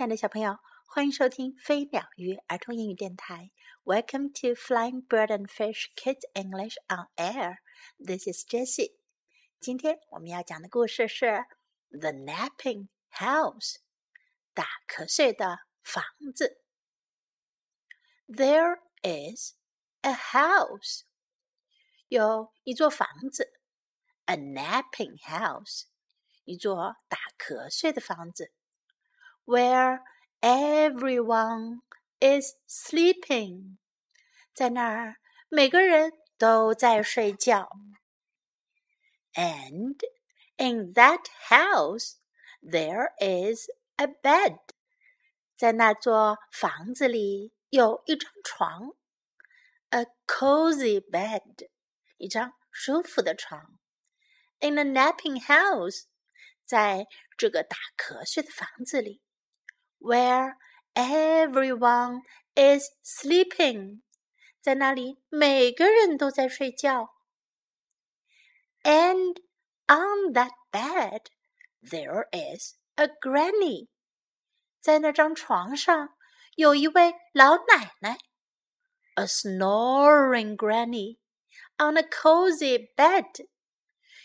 亲爱的小朋友，欢迎收听飞鸟鱼儿童英语电台。Welcome to Flying Bird and Fish Kids English on Air. This is Jessie. 今天我们要讲的故事是《The Napping House》打瞌睡的房子。There is a house，有一座房子，a napping house，一座打瞌睡的房子。where everyone is sleeping，在那儿每个人都在睡觉。And in that house there is a bed，在那座房子里有一张床，a cozy bed，一张舒服的床。In a napping house，在这个打瞌睡的房子里。 where everyone is sleeping，在那里每个人都在睡觉。And on that bed there is a granny，在那张床上有一位老奶奶，a snoring granny on a cozy bed，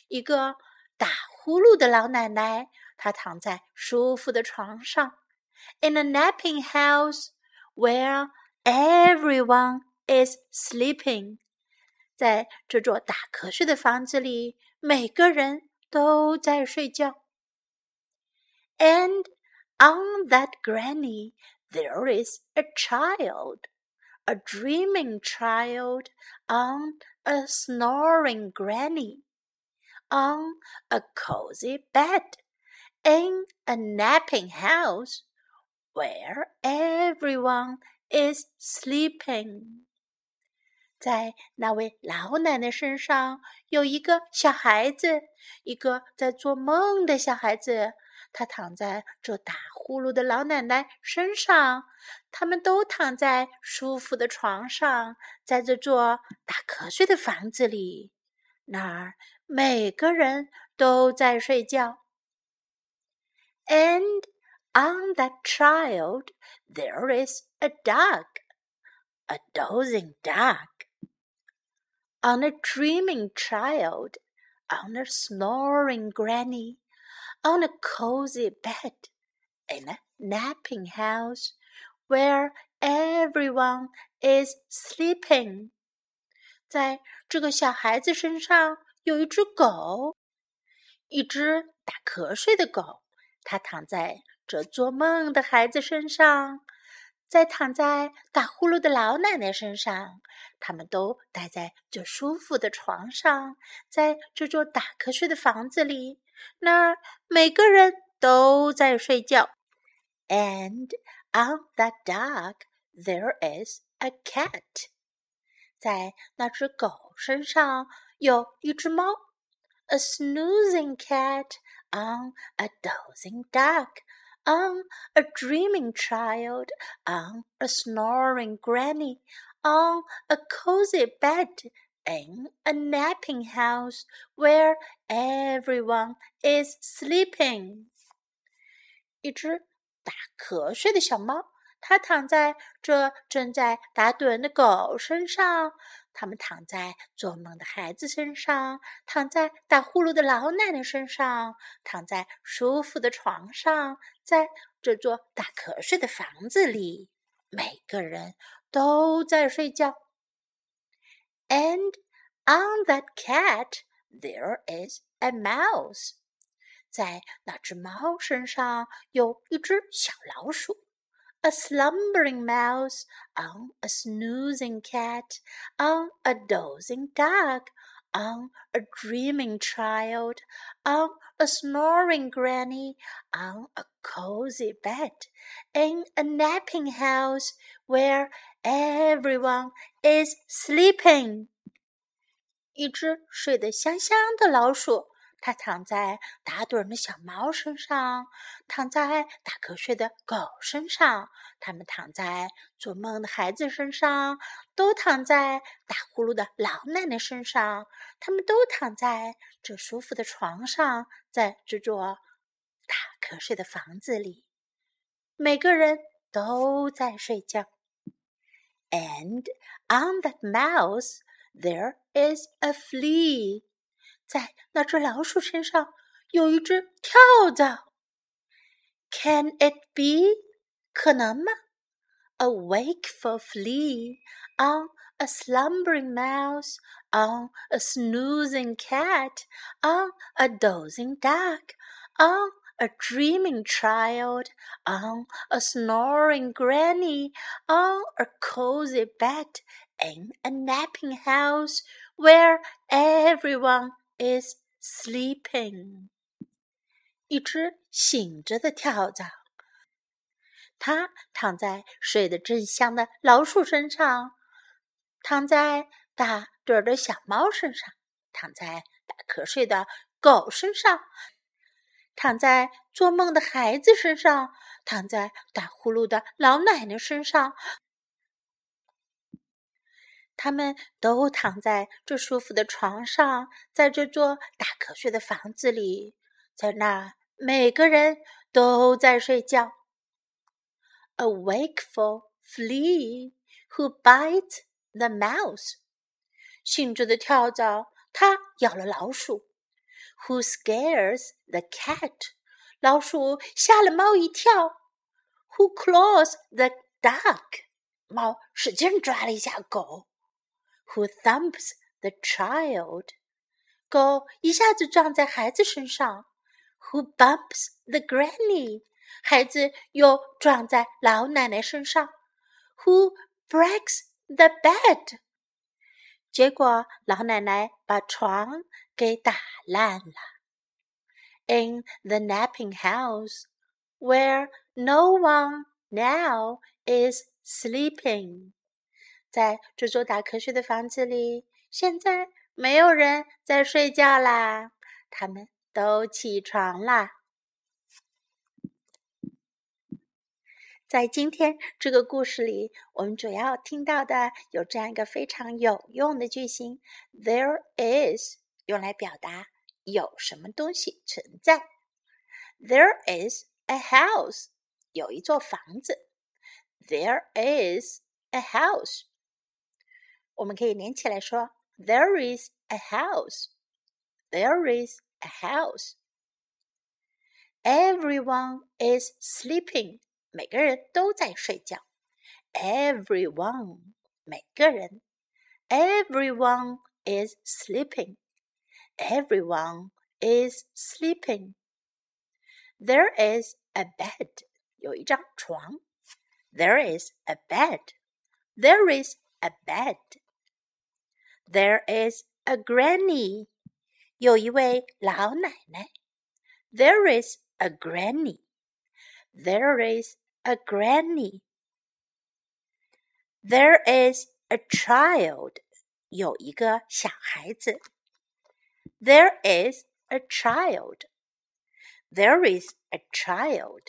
一个打呼噜的老奶奶，她躺在舒服的床上。 in a napping house where everyone is sleeping，在这座打瞌睡的房子里，每个人都在睡觉。And on that granny there is a child, a dreaming child on a snoring granny, on a cozy bed, in a napping house Where everyone is sleeping。在那位老奶奶身上有一个小孩子，一个在做梦的小孩子。他躺在这打呼噜的老奶奶身上，他们都躺在舒服的床上，在这座打瞌睡的房子里。那儿每个人都在睡觉。And on that child there is a dog, a dozing dog. On a dreaming child, on a snoring granny, on a cozy bed, in a napping house where everyone is sleeping. 在这个小孩子身上有一只狗，一只打瞌睡的狗，它躺在 这做梦的孩子身上，在躺在打呼噜的老奶奶身上，他们都待在这舒服的床上，在这座打瞌睡的房子里，那儿每个人都在睡觉。And on that dog there is a cat，在那只狗身上有一只猫，a snoozing cat on a dozing dog。on a dreaming child, on a snoring granny, on a cozy bed, in a napping house where everyone is sleeping. 一只打瞌睡的小猫它躺在这正在打盹的狗身上，它们躺在做梦的孩子身上，躺在打呼噜的老奶奶身上，躺在舒服的床上， 在这座打瞌睡的房子里，每个人都在睡觉。And on that cat there is a mouse，在那只猫身上有一只小老鼠。a slumbering mouse, on a snoozing cat, on a dozing dog, on a dreaming child, on a snoring granny, on a cozy bed, in a napping house where everyone is sleeping. 一只睡得香香的老鼠 它躺在打盹的小猫身上，躺在打瞌睡的狗身上，它们躺在做梦的孩子身上，都躺在打呼噜的老奶奶身上，他们都躺在这舒服的床上，在这座打瞌睡的房子里。每个人都在睡觉。And on that mouse there is a flea。在那只老鼠身上有一只跳蚤。Can it be？可能吗？A wakeful flea on a slumbering mouse, on a snoozing cat, on a dozing duck, on a dreaming child, on a snoring granny, on a cozy bed, in a napping house where everyone is sleeping. 一只醒着的跳蚤，它躺在睡得正香的老鼠身上，躺在打盹的小猫身上，躺在打瞌睡的狗身上。躺在做梦的孩子身上，躺在打呼噜的老奶奶身上，他们都躺在这舒服的床上，在这座打瞌睡的房子里，在那每个人都在睡觉。A wakeful flea who bites the mouse，醒着的跳蚤，它咬了老鼠。Who scares the cat？老鼠吓了猫一跳。Who claws the duck？猫使劲抓了一下狗。Who thumps the child？狗一下子撞在孩子身上。Who bumps the granny？孩子又撞在老奶奶身上。Who breaks the bed？结果老奶奶把床给打烂了。In the napping house, where no one now is sleeping， 在这座打瞌睡的房子里，现在没有人在睡觉啦，他们都起床啦。在今天这个故事里，我们主要听到的有这样一个非常有用的句型：There is。用来表达有什么东西存在。There is a house，有一座房子。There is a house，我们可以连起来说：There is a house。There is a house。Everyone is sleeping，每个人都在睡觉。Everyone，每个人。Everyone is sleeping。Everyone is sleeping. There is a bed. 有一张床。There is a bed. There is a bed. There is a granny. 有一位老奶奶。There is a granny. There is a granny. There is a child. 有一个小孩子。there is a child. There is a child.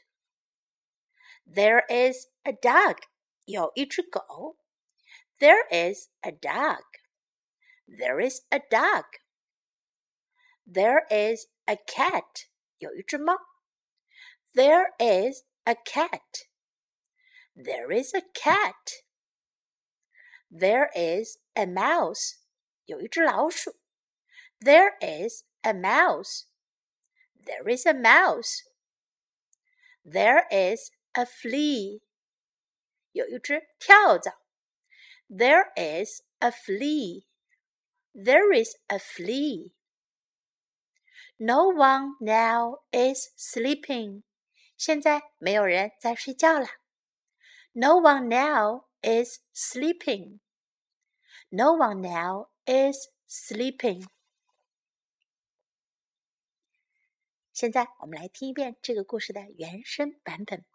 There is a dog. 有一只狗。There is a dog. There is a dog. There is a cat. 有一只猫。There is a cat. There is a cat. There is a mouse. 有一只老鼠。there is a mouse. There is a mouse. There is a flea. 有一只跳蚤。There is a flea. There is a flea. No one now is sleeping. 现在没有人在睡觉了。No one now is sleeping. No one now is sleeping. 现在我们来听一遍这个故事的原声版本。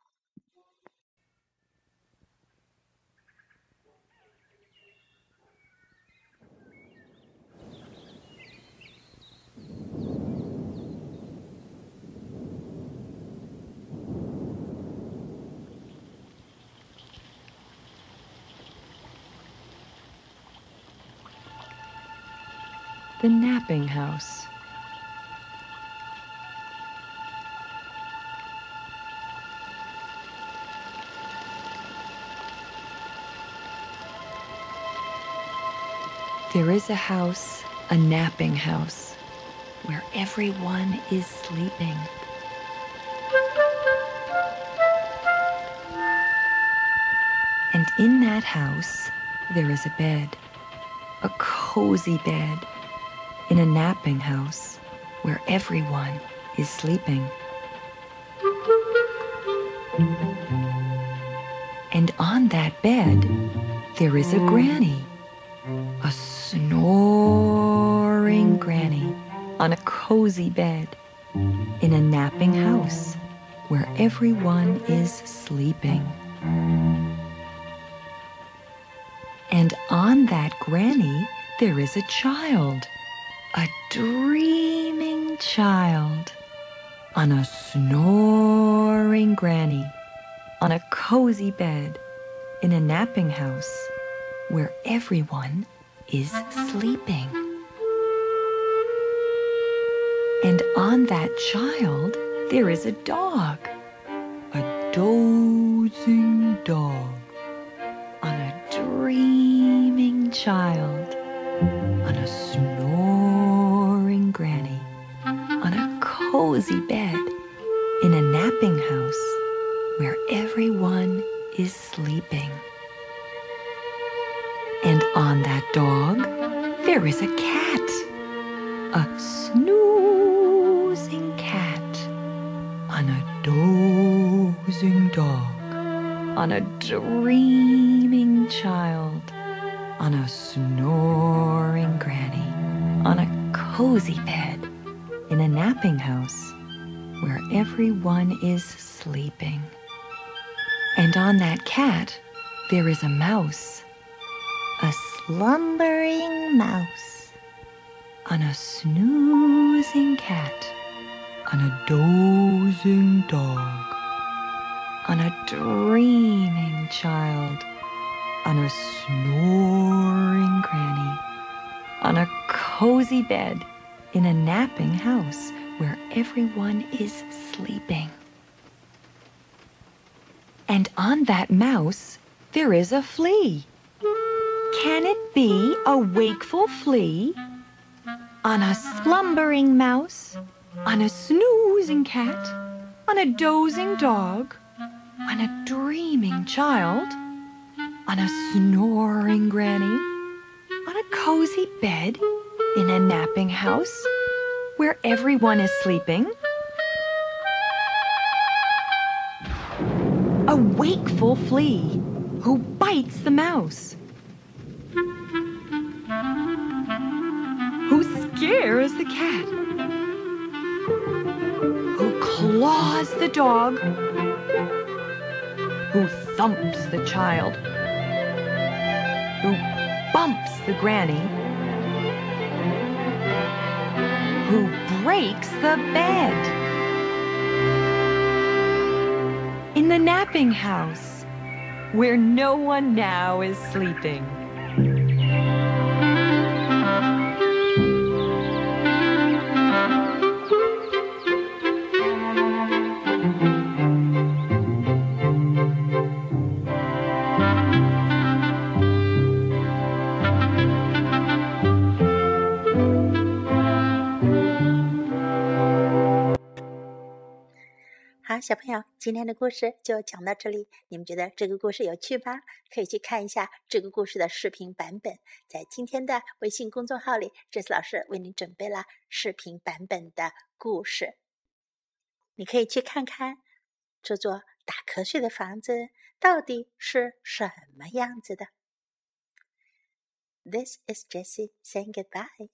the napping house. There is a house, a napping house, where everyone is sleeping. And in that house, there is a bed, a cozy bed in a napping house where everyone is sleeping. And on that bed, there is a granny, a snoring granny on a cozy bed in a napping house where everyone is sleeping. And on that granny, there is a child, a dreaming child, on a snoring granny, on a cozy bed, in a napping house, where everyone is sleeping. And on that child, there is a dog, a dozing dog on a dreaming child, cozy bed, in a napping house where everyone is sleeping. And on that dog, there is a cat, a snoozing cat, on a dozing dog on a dreaming child, on a snoring granny, on a cozy bed, in a napping house where everyone is sleeping. And on that cat, there is a mouse, a slumbering mouse, on a snoozing cat, on a dozing dog on a dreaming child, on a snoring granny, on a cozy bed in a napping house where everyone is sleeping. And on that mouse, there is a flea. Can it be a wakeful flea? On a slumbering mouse, on a snoozing cat, on a dozing dog, on a dreaming child, on a snoring granny, on a cozy bed, in a napping house where everyone is sleeping. A wakeful flea who bites the mouse. Who scares the cat. Who claws the dog who thumps the child, who bumps the granny, who breaks the bed. In the napping house, where no one now is sleeping. 好，小朋友，今天的故事就讲到这里。你们觉得这个故事有趣吗？可以去看一下这个故事的视频版本，在今天的微信公众号里，这次老师为你准备了视频版本的故事，你可以去看看这座打瞌睡的房子到底是什么样子的。This is Jessie saying goodbye.